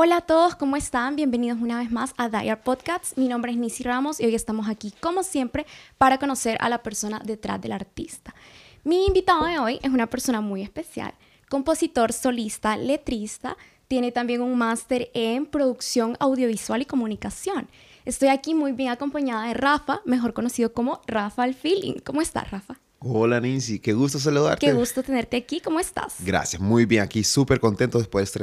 Hola a todos, ¿cómo están? Bienvenidos una vez más a Diar Podcasts. Mi nombre es Nisi Ramos y hoy estamos aquí, como siempre, para conocer a la persona detrás del artista. Mi invitado de hoy es una persona muy especial, compositor, solista, letrista, tiene también un máster en producción audiovisual y comunicación. Estoy aquí muy bien acompañada de Rafa, mejor conocido como Rafa el Feeling. ¿Cómo estás, Rafa? Hola Nancy, qué gusto saludarte. Qué gusto tenerte aquí, ¿cómo estás? Gracias, muy bien, aquí súper contento después de estar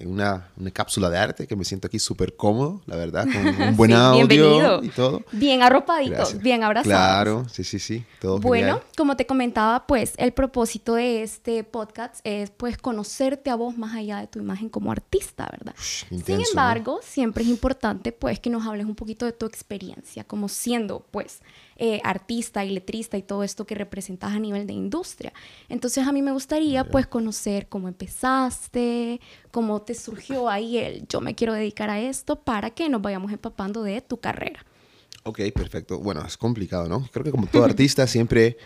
en una, una cápsula de arte que me siento aquí súper cómodo, la verdad, con un buen audio y todo. Bien arropaditos, bien abrazados. Claro, sí, sí, sí, todo Bueno, como te comentaba, pues el propósito de este podcast es pues conocerte a vos más allá de tu imagen como artista, ¿verdad? Sin embargo, siempre es importante pues que nos hables un poquito de tu experiencia como siendo pues eh, artista y letrista y todo esto que representas a nivel de industria. Entonces a mí me gustaría pues conocer cómo empezaste, cómo te surgió ahí el yo me quiero dedicar a esto para que nos vayamos empapando de tu carrera. Ok, perfecto. Bueno, es complicado, ¿no? Creo que como todo artista siempre,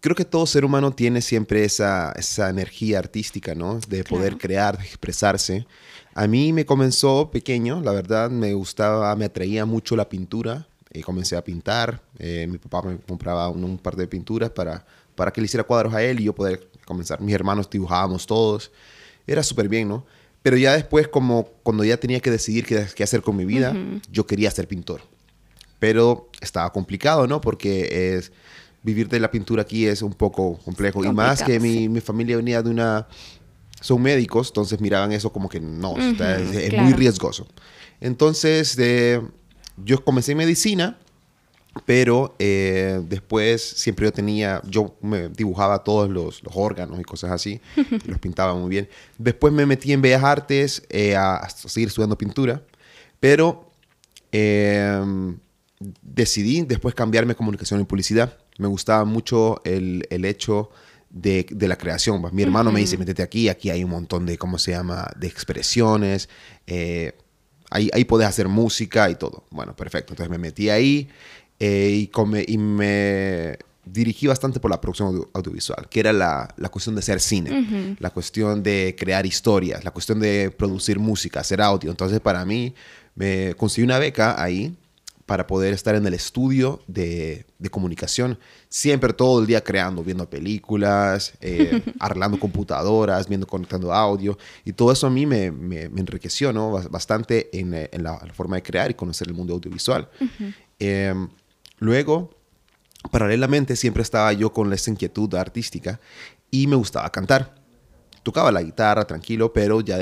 creo que todo ser humano tiene siempre esa, esa energía artística, ¿no? De poder crear, de expresarse. A mí me comenzó pequeño, la verdad, me gustaba, me atraía mucho la pintura y comencé a pintar. Eh, mi papá me compraba un, par de pinturas para, para que le hiciera cuadros a él y yo poder comenzar. Mis hermanos dibujábamos todos. Era súper bien, ¿no? Pero ya después, como cuando ya tenía que decidir qué, qué hacer con mi vida, yo quería ser pintor. Pero estaba complicado, ¿no? Porque es, vivir de la pintura aquí es un poco complejo. y más que mi, mi, familia venía de una... Son médicos, entonces miraban eso como que no, es, muy riesgoso. Entonces, de yo comencé medicina, pero eh, después siempre yo tenía, yo me dibujaba todos los, órganos y cosas así, los pintaba muy bien. Después me metí en Bellas Artes eh, a, seguir estudiando pintura, pero em, decidí después cambiarme a comunicación y publicidad. Me gustaba mucho el, el hecho de, de, la creación. Pues, mi hermano me dice, métete aquí, aquí hay un montón de, ¿cómo se llama?, de expresiones. Eh, Ahí, ahí podés hacer música y todo. Bueno, perfecto. Entonces me metí ahí eh, y, come, y me dirigí bastante por la producción audiovisual, que era la, la cuestión de hacer cine, la cuestión de crear historias, la cuestión de producir música, hacer audio. Entonces para mí me conseguí una beca ahí para poder estar en el estudio de, de comunicación, siempre todo el día creando, viendo películas, eh, arreglando computadoras, viendo, conectando audio, y todo eso a mí me, me, enriqueció ¿no? bastante en, eh, en la, forma de crear y conocer el mundo audiovisual. Em, luego, paralelamente, siempre estaba yo con esa inquietud artística y me gustaba cantar. Tocaba la guitarra tranquilo, pero ya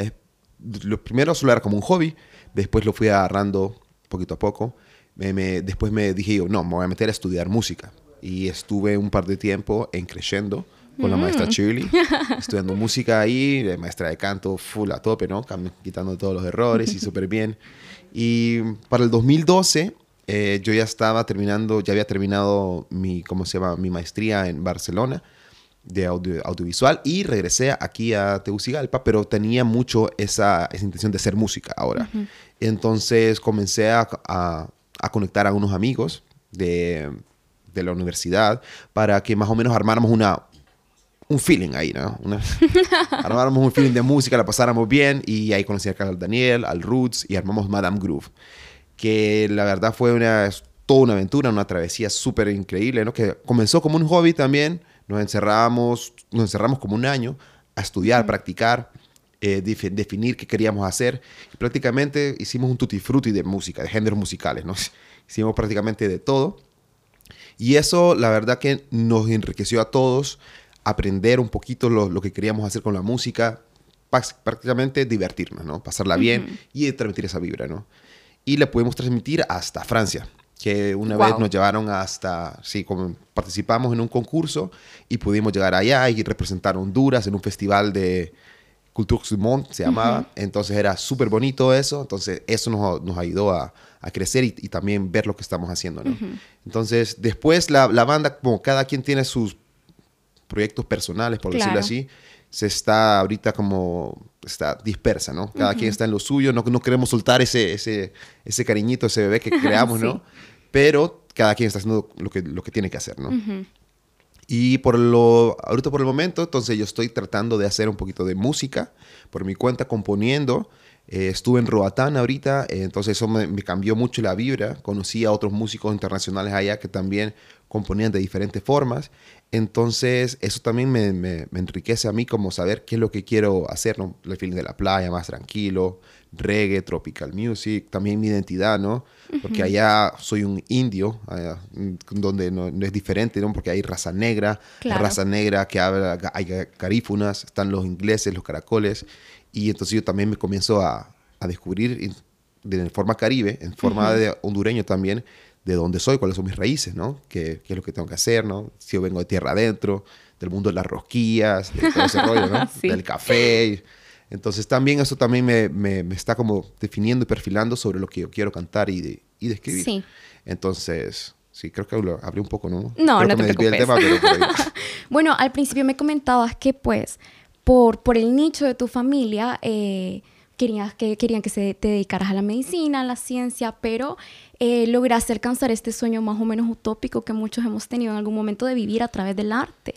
lo primero solo era como un hobby, después lo fui agarrando poquito a poco después me dije yo, no, me voy a meter a estudiar música. Y estuve un par de tiempo en Crescendo con la maestra mm. Shirley, estudiando música ahí, maestra de canto full a tope, ¿no? Quitando todos los errores y súper bien. Y para el 2012 eh, yo ya estaba terminando, ya había terminado mi, ¿cómo se llama? Mi maestría en Barcelona de audiovisual y regresé aquí a Tegucigalpa, pero tenía mucho esa, esa intención de hacer música ahora. Entonces comencé a, a conectar a unos amigos de, de, la universidad para que más o menos armáramos una, un feeling ahí, ¿no? armáramos un feeling de música, la pasáramos bien y ahí conocí a Carlos Daniel, al Roots y armamos Madame Groove, que la verdad fue una, toda una aventura, una travesía súper increíble, ¿no? Que comenzó como un hobby también, nos encerramos, nos encerramos como un año a estudiar, practicar eh, definir qué queríamos hacer. Y prácticamente hicimos un tutti frutti de música, de géneros musicales, ¿no? Hicimos prácticamente de todo. Y eso, la verdad que nos enriqueció a todos aprender un poquito lo, que queríamos hacer con la música, prácticamente divertirnos, ¿no? Pasarla bien y transmitir esa vibra, ¿no? Y la pudimos transmitir hasta Francia, que una vez nos llevaron hasta, sí, como participamos en un concurso y pudimos llegar allá y representar Honduras en un festival de, Culture Dumont se llamaba. Entonces era súper bonito eso. Entonces eso nos, nos ayudó a, a crecer y, también ver lo que estamos haciendo. ¿no? Entonces después la, la, banda, como cada quien tiene sus proyectos personales, por decirlo así, se está ahorita como está dispersa, ¿no? Cada quien está en lo suyo. No, no queremos soltar ese, ese, ese cariñito, ese bebé que creamos, ¿no? Pero cada quien está haciendo lo que, lo que tiene que hacer, ¿no? Y por lo, ahorita por el momento, entonces yo estoy tratando de hacer un poquito de música por mi cuenta, componiendo. Eh, estuve en Roatán ahorita, eh, entonces eso me, cambió mucho la vibra. Conocí a otros músicos internacionales allá que también componían de diferentes formas. Entonces eso también me, enriquece a mí como saber qué es lo que quiero hacer, ¿no? El feeling de la playa, más tranquilo, reggae, tropical music, también mi identidad, ¿no? Porque allá soy un indio, donde no, es diferente, ¿no? Porque hay raza negra, raza negra que habla, hay garífunas, están los ingleses, los caracoles, y entonces yo también me comienzo a, a descubrir de forma caribe, en forma de hondureño también, de dónde soy, cuáles son mis raíces, ¿no? ¿Qué, ¿Qué, es lo que tengo que hacer, ¿no? Si yo vengo de tierra adentro, del mundo de las rosquillas, de todo ese rollo, ¿no? Del café. Entonces también eso también me, me, me, está como definiendo y perfilando sobre lo que yo quiero cantar y, de, y describir. Sí. Entonces, sí, creo que hablé un poco, ¿no? No, no te preocupes. bueno, al principio me comentabas que pues por, por el nicho de tu familia... Eh, querías que, querían que se, te dedicaras a la medicina, a la ciencia, pero eh, lograste alcanzar este sueño más o menos utópico que muchos hemos tenido en algún momento de vivir a través del arte.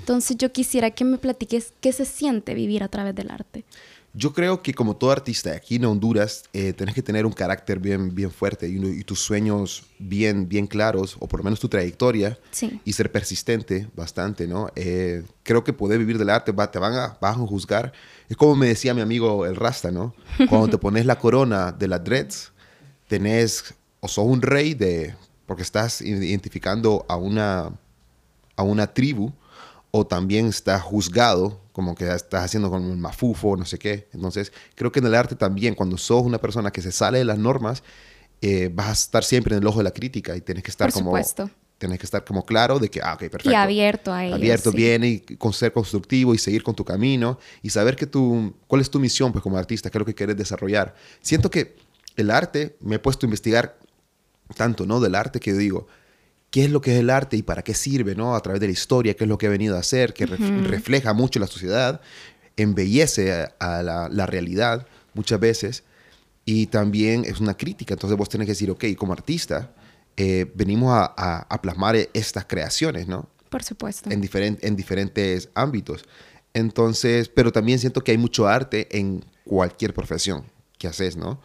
Entonces yo quisiera que me platiques qué se siente vivir a través del arte. Yo creo que como todo artista aquí en Honduras, eh, tenés que tener un carácter bien, bien fuerte y, tus sueños bien, bien claros, o por lo menos tu trayectoria, y ser persistente bastante, ¿no? Eh, creo que poder vivir del arte, te van a, van a juzgar. Es como me decía mi amigo el Rasta, ¿no? Cuando te pones la corona de las dreads, tenés, o sos un rey de, porque estás identificando a una, a una tribu, o también estás juzgado como que estás haciendo con un mafufo, no sé qué. Entonces, creo que en el arte también, cuando sos una persona que se sale de las normas, eh, vas a estar siempre en el ojo de la crítica y tienes que estar Por como... Supuesto. Tienes que estar como claro de que, ah, ok, perfecto. Y abierto a ello. Abierto, viene y con ser constructivo y seguir con tu camino y saber que tú, cuál es tu misión pues como artista, qué es lo que quieres desarrollar. Siento que el arte, me he puesto a investigar tanto, ¿no? Del arte que digo, qué es lo que es el arte y para qué sirve, ¿no? A través de la historia, qué es lo que ha venido a hacer, que refleja mucho la sociedad, embellece a, la, realidad muchas veces y también es una crítica. Entonces vos tenés que decir, ok, como artista, eh, venimos a, plasmar estas creaciones, ¿no? Por supuesto. En, en diferentes ámbitos. Entonces, pero también siento que hay mucho arte en cualquier profesión que haces, ¿no?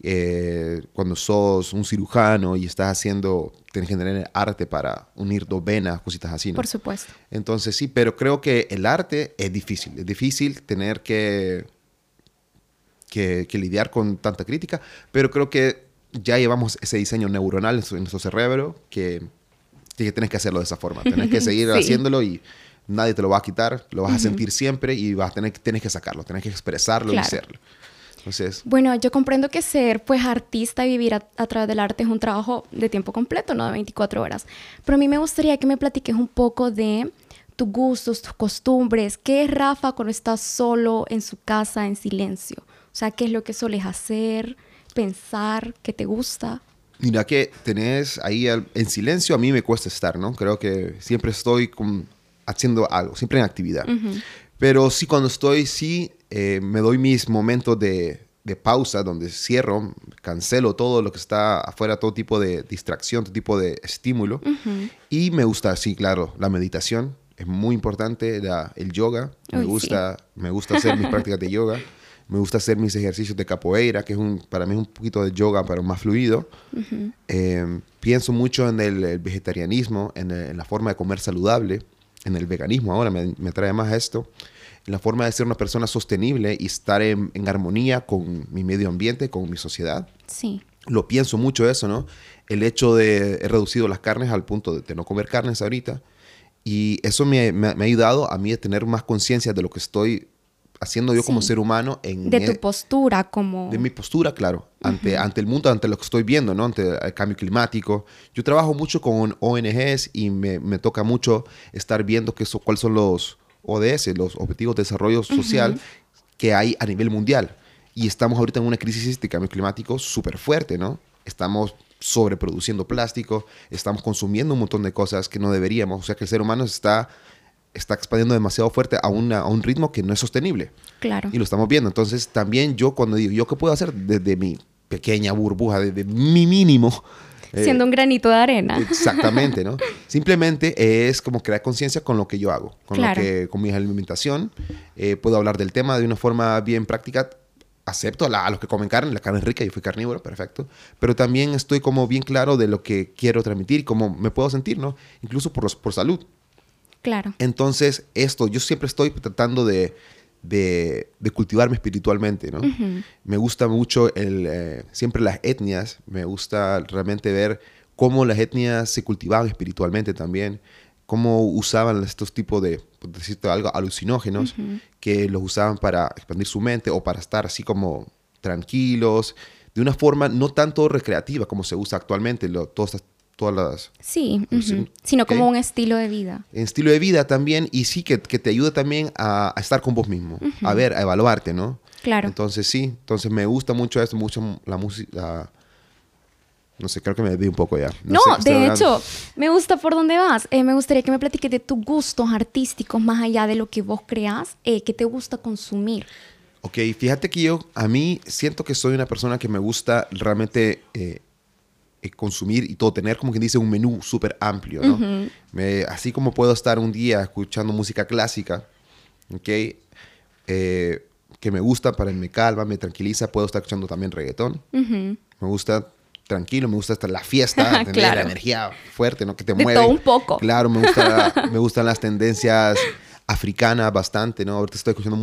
Eh, cuando sos un cirujano y estás haciendo, tienes que tener arte para unir dos venas, cositas así, ¿no? Por supuesto. Entonces sí, pero creo que el arte es difícil, es difícil tener que, que, lidiar con tanta crítica, pero creo que ya llevamos ese diseño neuronal en, nuestro cerebro que, que tienes que hacerlo de esa forma, tienes que seguir haciéndolo y nadie te lo va a quitar, lo vas a sentir siempre y vas a tener, tienes que sacarlo, tienes que expresarlo y hacerlo. Bueno, yo comprendo que ser pues artista y vivir a, través del arte es un trabajo de tiempo completo, no de 24 horas. Pero a mí me gustaría que me platiques un poco de tus gustos, tus costumbres. ¿Qué es Rafa cuando estás solo en su casa en silencio? O sea, ¿qué es lo que sueles hacer, pensar, qué te gusta? Mira que tenés ahí en silencio, a mí me cuesta estar, ¿no? Creo que siempre estoy haciendo algo, siempre en actividad. Pero sí, cuando estoy, sí, eh, me doy mis momentos de, pausa donde cierro, cancelo todo lo que está afuera, todo tipo de distracción, todo tipo de estímulo. Y me gusta, sí, claro, la meditación es muy importante, el yoga, me, gusta, me gusta hacer mis prácticas de yoga. Me gusta hacer mis ejercicios de capoeira, que es un, para mí es un poquito de yoga, pero más fluido. Eh, pienso mucho en el, vegetarianismo, en, la forma de comer saludable, en el veganismo ahora me, me trae más esto la forma de ser una persona sostenible y estar en, armonía con mi medio ambiente, con mi sociedad. Sí. Lo pienso mucho eso, ¿no? El hecho de he reducido las carnes al punto de, no comer carnes ahorita. Y eso me, ha ayudado a mí a tener más conciencia de lo que estoy haciendo yo como ser humano. En de tu postura como... De mi postura, claro, ante, ante el mundo, ante lo que estoy viendo, ¿no? Ante el cambio climático. Yo trabajo mucho con ONGs y me, me toca mucho estar viendo que eso, cuáles son los ODS, los Objetivos de Desarrollo Social, que hay a nivel mundial. Y estamos ahorita en una crisis de cambio climático súper fuerte, ¿no? Estamos sobreproduciendo plástico, estamos consumiendo un montón de cosas que no deberíamos. O sea que el ser humano está, está expandiendo demasiado fuerte a, a un ritmo que no es sostenible. Claro. Y lo estamos viendo. Entonces también yo cuando digo, ¿yo qué puedo hacer desde mi pequeña burbuja, desde mi mínimo? Eh, Siendo un granito de arena. Exactamente, ¿no? Simplemente es como crear conciencia con lo que yo hago, con, lo que, con mi alimentación. Eh, puedo hablar del tema de una forma bien práctica acepto a, los que comen carne, la carne es rica, yo fui carnívoro, perfecto, pero también estoy como bien claro de lo que quiero transmitir cómo me puedo sentir, ¿no? Incluso por, los, por salud. Claro. Entonces, esto, yo siempre estoy tratando de, de, cultivarme espiritualmente, ¿no? Me gusta mucho el, eh, siempre las etnias, me gusta realmente ver cómo las etnias se cultivaban espiritualmente también, cómo usaban estos tipos de, por decirte algo, alucinógenos, que los usaban para expandir su mente o para estar así como tranquilos, de una forma no tanto recreativa como se usa actualmente, lo, todas todas las... Sí, sino como un estilo de vida. Estilo de vida también y sí que, que te ayuda también a, estar con vos mismo, a ver, a evaluarte, ¿no? Claro. Entonces sí, entonces me gusta mucho esto, mucho la música... No sé, creo que me vi un poco ya. No, de hecho, me gusta por dónde vas. Eh, me gustaría que me platiques de tus gustos artísticos más allá de lo que vos creas, eh, que te gusta consumir. Ok, fíjate que yo, a mí siento que soy una persona que me gusta realmente eh, consumir y todo, tener como quien dice un menú súper amplio, ¿no? así como puedo estar un día escuchando música clásica, ¿ok? Eh, que me gusta, para me calma, me tranquiliza, puedo estar escuchando también reggaetón. Me gusta tranquilo, me gusta hasta la fiesta, tener la energía fuerte, ¿no? Que te mueve. Todo un poco. Claro, me, gusta, me gustan las tendencias africanas bastante, ¿no? Ahorita estoy escuchando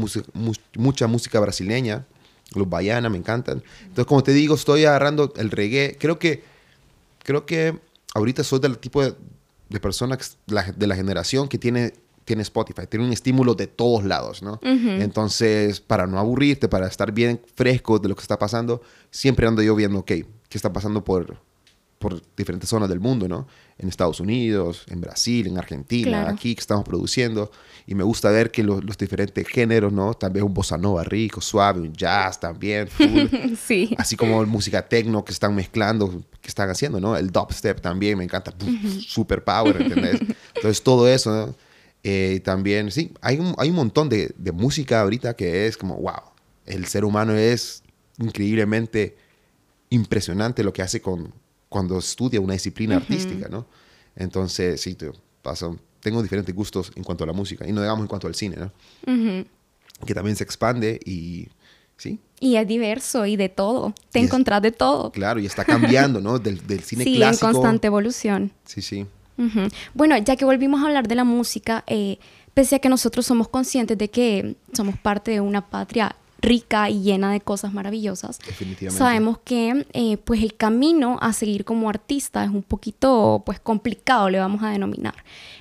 mucha música brasileña, los baianas me encantan. Entonces, como te digo, estoy agarrando el reggae. Creo que creo que ahorita soy del tipo de, de persona de la generación que tiene, tiene Spotify, tiene un estímulo de todos lados, ¿no? Entonces, para no aburrirte, para estar bien fresco de lo que está pasando, siempre ando yo viendo, ok, ¿qué está pasando por, por diferentes zonas del mundo, ¿no? En Estados Unidos, en Brasil, en Argentina, aquí que estamos produciendo. Y me gusta ver que los, diferentes géneros, ¿no? También un bossa nova rico, suave, un jazz también, sí. Así como música techno que están mezclando, que están haciendo, ¿no? El dubstep también me encanta, super power, ¿entendés? Entonces todo eso, ¿no? Eh, también, sí, hay un, hay un montón de, de música ahorita que es como, wow, el ser humano es increíblemente impresionante lo que hace con, cuando estudia una disciplina artística, ¿no? Entonces, sí, te tengo diferentes gustos en cuanto a la música y no digamos en cuanto al cine, ¿no? Que también se expande y, ¿sí? Y es diverso y de todo. Te encontrás de todo. Claro, y está cambiando, ¿no? Del, del cine sí, clásico. Sí, en constante evolución. Sí, sí. Bueno, ya que volvimos a hablar de la música, eh, pese a que nosotros somos conscientes de que somos parte de una patria rica y llena de cosas maravillosas. Sabemos que eh, pues el camino a seguir como artista es un poquito pues complicado, le vamos a denominar.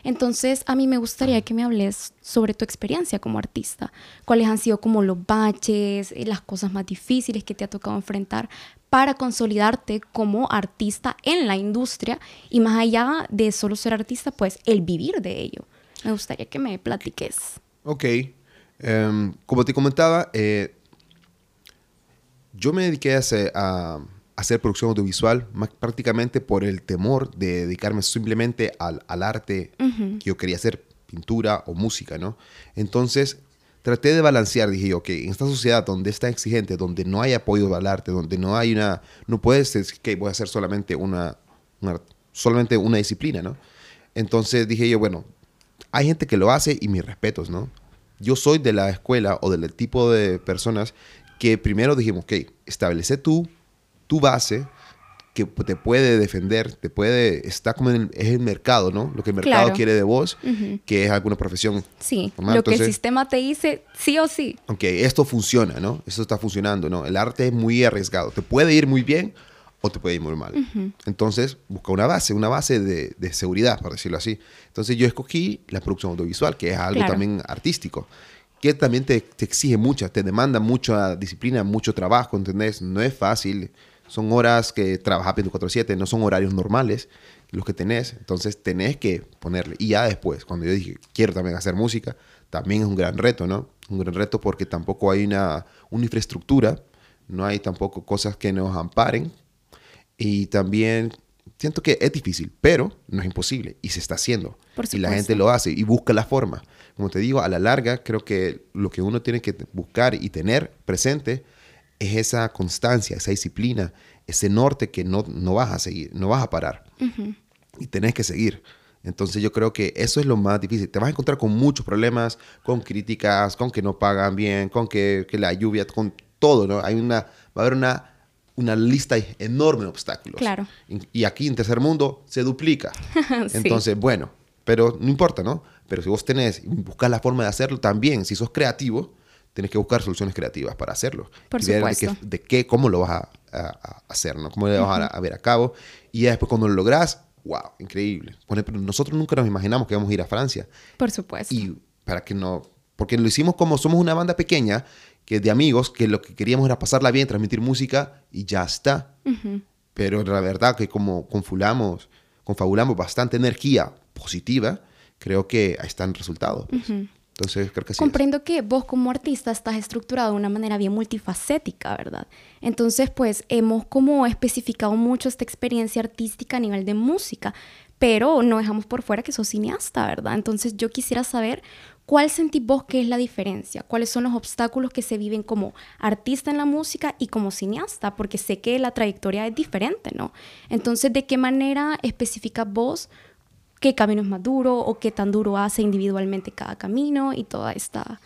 Entonces a mí me gustaría que me hables sobre tu experiencia como artista. ¿Cuáles han sido como los baches, eh, las cosas más difíciles que te ha tocado enfrentar para consolidarte como artista en la industria y más allá de solo ser artista, pues el vivir de ello? Me gustaría que me platiques. Ok, Em, como te comentaba, eh, yo me dediqué a, hacer producción audiovisual más prácticamente por el temor de dedicarme simplemente al, arte que yo quería hacer, pintura o música, ¿no? Entonces, traté de balancear, dije yo, que en esta sociedad donde está exigente, donde no hay apoyo al arte, donde no hay una, no puedes decir que voy a hacer solamente una, una, solamente una disciplina, ¿no? Entonces dije yo, bueno, hay gente que lo hace y mis respetos, ¿no? Yo soy de la escuela o del tipo de personas que primero dijimos, ok, establece tú tu base que te puede defender, te puede, está como en el, es el mercado, ¿no? Lo que el mercado quiere de vos, que es alguna profesión. Sí, lo que el sistema te dice sí o sí. Ok, esto funciona, ¿no? Esto está funcionando, ¿no? El arte es muy arriesgado, te puede ir muy bien o te puede ir muy mal. Entonces, busca una base, una base de, de, seguridad, por decirlo así. Entonces, yo escogí la producción audiovisual, que es algo también artístico, que también te, te, exige mucha, te demanda mucha disciplina, mucho trabajo, ¿entendés? No es fácil. Son horas que trabajas 24-7, no son horarios normales los que tenés. Entonces, tenés que ponerle. Y ya después, cuando yo dije, quiero también hacer música, también es un gran reto, ¿no? Un gran reto porque tampoco hay una, una infraestructura, no hay tampoco cosas que nos amparen y también siento que es difícil, pero no es imposible y se está haciendo. y la gente lo hace y busca la forma. Como te digo, a la larga creo que lo que uno tiene que buscar y tener presente es esa constancia, esa disciplina, ese norte que no, no vas a seguir, no vas a parar. Y tenés que seguir. Entonces yo creo que eso es lo más difícil. Te vas a encontrar con muchos problemas, con críticas, con que no pagan bien, con que, que la lluvia, con todo, ¿no? Hay una, va a haber una, una lista enorme de obstáculos. Claro. Y, aquí en tercer mundo se duplica. Sí. Entonces, bueno, pero no importa, ¿no? Pero si vos tenés, buscas la forma de hacerlo también, si sos creativo, tenés que buscar soluciones creativas para hacerlo. Por y ver de supuesto. qué, de qué, cómo lo vas a, a- a hacer, ¿no? Cómo lo vas a, a ver a cabo. Y ya después cuando lo lográs, wow, increíble. Ejemplo, nosotros nunca nos imaginamos que íbamos a ir a Francia. Por supuesto. Y para que no, porque lo hicimos como somos una banda pequeña, que de amigos, que lo que queríamos era pasarla bien, transmitir música y ya está. Ujú. Pero la verdad que como confulamos, confabulamos bastante energía positiva, creo que ahí están resultados. pues. Entonces creo que sí. es. Comprendo que vos como artista estás estructurado de una manera bien multifacética, ¿verdad? Entonces, pues hemos como especificado mucho esta experiencia artística a nivel de música, pero no dejamos por fuera que sos cineasta, ¿verdad? Entonces, yo quisiera saber cuál sentís vos que es la diferencia, cuáles son los obstáculos que se viven como artista en la música y como cineasta, porque sé que la trayectoria es diferente, ¿no? Entonces, ¿de qué manera especificas vos qué camino es más duro o qué tan duro hace individualmente cada camino y toda esta,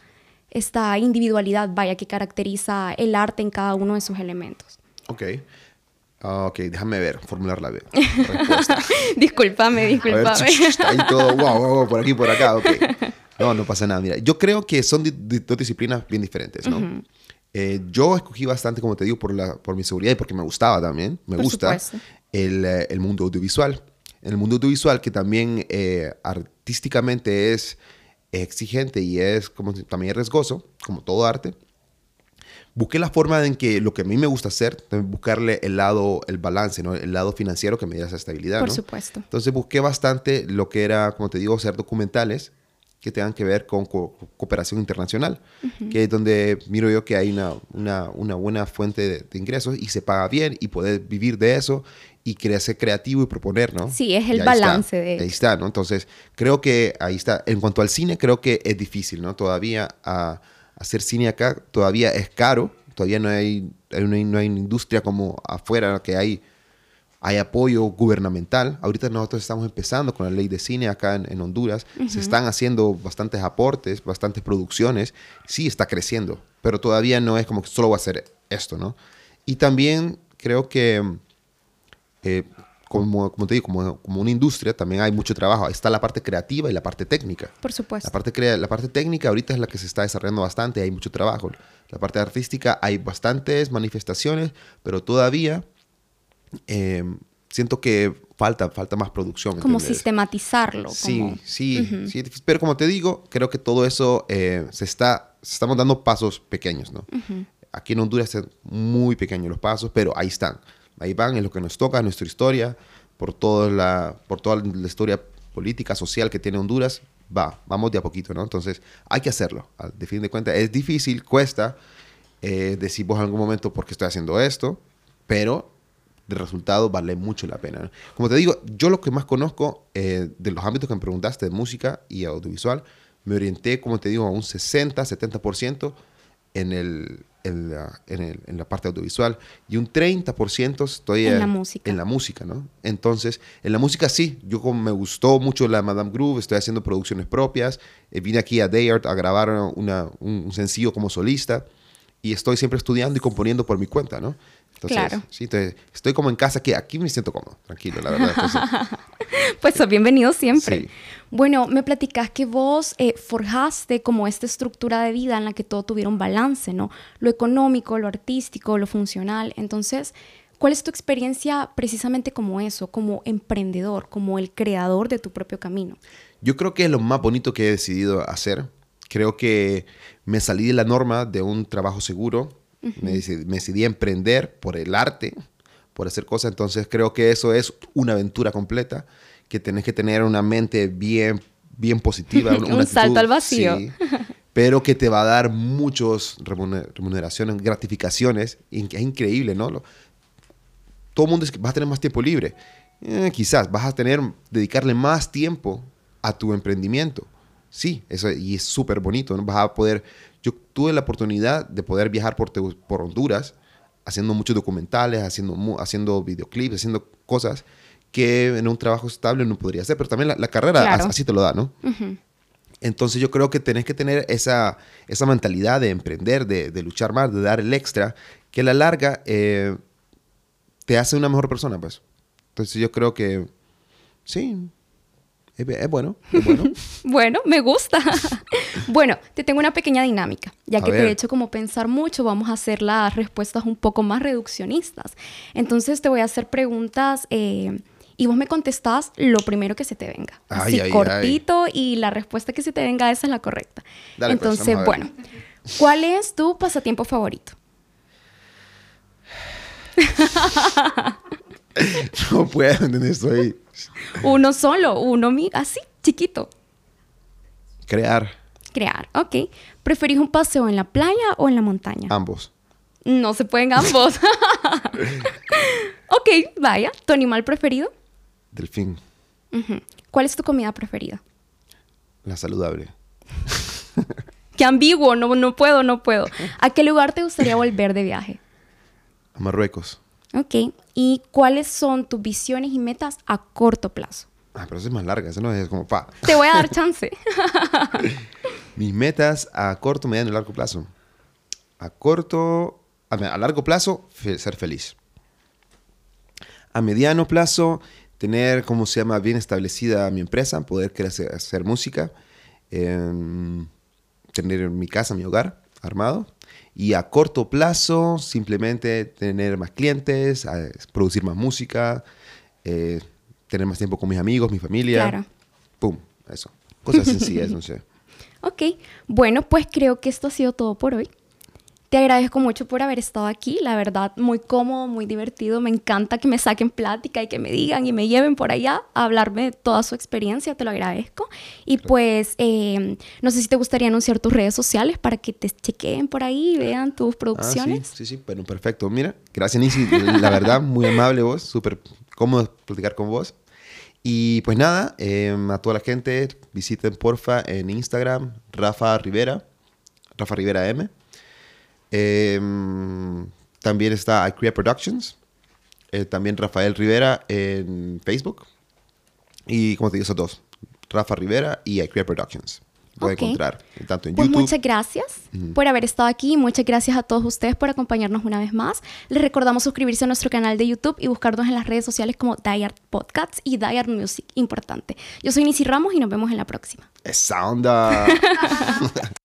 esta individualidad, vaya, que caracteriza el arte en cada uno de sus elementos. Ok. Ah, ok, déjame ver, formular la respuesta. A ver, discúlpame. está ahí todo, wow, wow, wow, por aquí, por acá, ok. No, no pasa nada. Mira, yo creo que son dos disciplinas bien diferentes, ¿no? Eh, yo escogí bastante, como te digo, por, la, por mi seguridad y porque me gustaba también. Me Por gusta el, eh, el mundo audiovisual. En el mundo audiovisual, que también eh, artísticamente es exigente y es como también es riesgoso, como todo arte, busqué la forma en que lo que a mí me gusta hacer, buscarle el lado, el balance, ¿no? El lado financiero que me dé esa estabilidad, Por ¿no? supuesto. Entonces busqué bastante lo que era, como te digo, hacer documentales que tengan que ver con co- cooperación internacional, que es donde miro yo que hay una, una, una buena fuente de, de ingresos y se paga bien y poder vivir de eso y ser creativo y proponer, ¿no? Sí, es el balance está, de Ahí está, ¿no? Entonces creo que ahí está. En cuanto al cine, creo que es difícil, ¿no? Todavía a, hacer cine acá todavía es caro, todavía no hay, hay una- no hay una industria como afuera que hay hay apoyo gubernamental. Ahorita nosotros estamos empezando con la ley de cine acá en, en Honduras. Se están haciendo bastantes aportes, bastantes producciones. Sí está creciendo, pero todavía no es como que solo va a ser esto, ¿no? Y también creo que, eh, como, como te digo, como, como una industria, también hay mucho trabajo. Está la parte creativa y la parte técnica. Por supuesto. La parte, crea- la parte técnica ahorita es la que se está desarrollando bastante, hay mucho trabajo. La parte artística hay bastantes manifestaciones, pero todavía eh, siento que falta, falta más producción. ¿me como sistematizarlo. Sí, como- sí, sí, es difícil. pero como te digo, creo que todo eso eh, se está, se estamos dando pasos pequeños, ¿no? Aquí en Honduras son muy pequeños los pasos, pero ahí están, ahí van, es lo que nos toca, nuestra historia, por toda la, por toda la historia política, social que tiene Honduras, va, vamos de a poquito, ¿no? Entonces, hay que hacerlo, de fin de cuentas, es difícil, cuesta, eh, decir vos en algún momento por qué estoy haciendo esto, pero de resultado vale mucho la pena. ¿no? Como te digo, yo lo que más conozco eh, de los ámbitos que me preguntaste, de música y audiovisual, me orienté, como te digo, a un 60, 70% en, el, en, la, en, el- en la parte audiovisual y un 30% estoy En eh, la música. En la música, ¿no? Entonces, en la música sí, yo como me gustó mucho la Madame Groove, estoy haciendo producciones propias, eh, vine aquí a Dayart a grabar una, un, un sencillo como solista y estoy siempre estudiando y componiendo por mi cuenta, ¿no? Entonces, Claro. sí, entonces, estoy como en casa, que aquí me siento cómodo, tranquilo, la verdad. Entonces, Pues sos bienvenido siempre. Sí. Bueno, me platicás que vos eh, forjaste como esta estructura de vida en la que todo tuviera un balance, ¿no? Lo económico, lo artístico, lo funcional. Entonces, ¿cuál es tu experiencia precisamente como eso, como emprendedor, como el creador de tu propio camino? yo creo que es lo más bonito que he decidido hacer. Creo que me salí de la norma de un trabajo seguro. Me, decidí, me decidí a emprender por el arte, por hacer cosas. Entonces creo que eso es una aventura completa, que tenés que tener una mente bien, bien positiva. una- Un una salto al vacío. sí, pero que te va a dar remuner- remuneraciones, gratificaciones. Es increíble, ¿no? Lo- todo el mundo dice que vas a tener más tiempo libre. Eh, quizás vas a tener, dedicarle más tiempo a tu emprendimiento. Sí, eso, y es súper bonito. ¿no? Vas a poder, yo tuve la oportunidad de poder viajar por, por Honduras, haciendo muchos documentales, haciendo, haciendo videoclips, haciendo cosas que en un trabajo estable no podría hacer, pero también la, la carrera Claro. as- así te lo da, ¿no? Entonces yo creo que tenés que tener esa, esa mentalidad de emprender, de, de luchar más, de dar el extra, que a la larga eh, te hace una mejor persona, pues. Entonces yo creo que sí, es, bueno, es bueno. bueno, me gusta. bueno, te tengo una pequeña dinámica. Ya que te he hecho como pensar mucho, vamos a hacer las respuestas un poco más reduccionistas. Entonces te voy a hacer preguntas eh, y vos me contestás lo primero que se te venga. Así cortito y la respuesta que se te venga esa es la correcta. Pues, Entonces, bueno, ¿cuál es tu pasatiempo favorito? no puedo, entender Estoy uno solo, uno así, chiquito. Crear. Crear, ok. ¿Preferís un paseo en la playa o en la montaña? Ambos. No se pueden ambos. ok, vaya. ¿Tu animal preferido? Delfín. ¿Cuál es tu comida preferida? La saludable. Qué ambiguo, no, no puedo, no puedo. ¿A qué lugar te gustaría volver de viaje? A Marruecos. Ok. ¿Y cuáles son tus visiones y metas a corto plazo? Ah, pero eso es más larga, eso no es como pa. Te voy a dar chance. Mis metas a corto, mediano y largo plazo. A corto, a, largo plazo, ser feliz. A mediano plazo, tener, ¿cómo se llama?, bien establecida mi empresa, poder hacer, hacer música, em, tener mi casa, mi hogar armado y a corto plazo, simplemente tener más clientes, producir más música, eh, tener más tiempo con mis amigos, mi familia. Claro. Pum, eso. Cosas sencillas, no sé. Ok, bueno, pues creo que esto ha sido todo por hoy. Te agradezco mucho por haber estado aquí, la verdad, muy cómodo, muy divertido. Me encanta que me saquen plática y que me digan y me lleven por allá a hablarme de toda su experiencia, te lo agradezco. Y pues, em, no sé si te gustaría anunciar tus redes sociales para que te chequeen por ahí y vean tus ah, producciones. sí, sí, sí, bueno, perfecto. Mira, gracias, Nisi, la verdad, muy amable vos, súper cómodo platicar con vos. Y pues nada, em, a toda la gente, visiten porfa en Instagram, Rafa Rivera, Rafa Rivera M. Em, también está I Productions. Eh, también Rafael Rivera en Facebook. Y como te digo, esos dos. Rafa Rivera y I Productions. Voy a encontrar tanto en pues Muchas gracias por haber estado aquí. Muchas gracias a todos ustedes por acompañarnos una vez más. Les recordamos suscribirse a nuestro canal de YouTube y buscarnos en las redes sociales como Diart Podcasts y Diart Music. Importante. Yo soy Nisi Ramos y nos vemos en la próxima. Esa onda.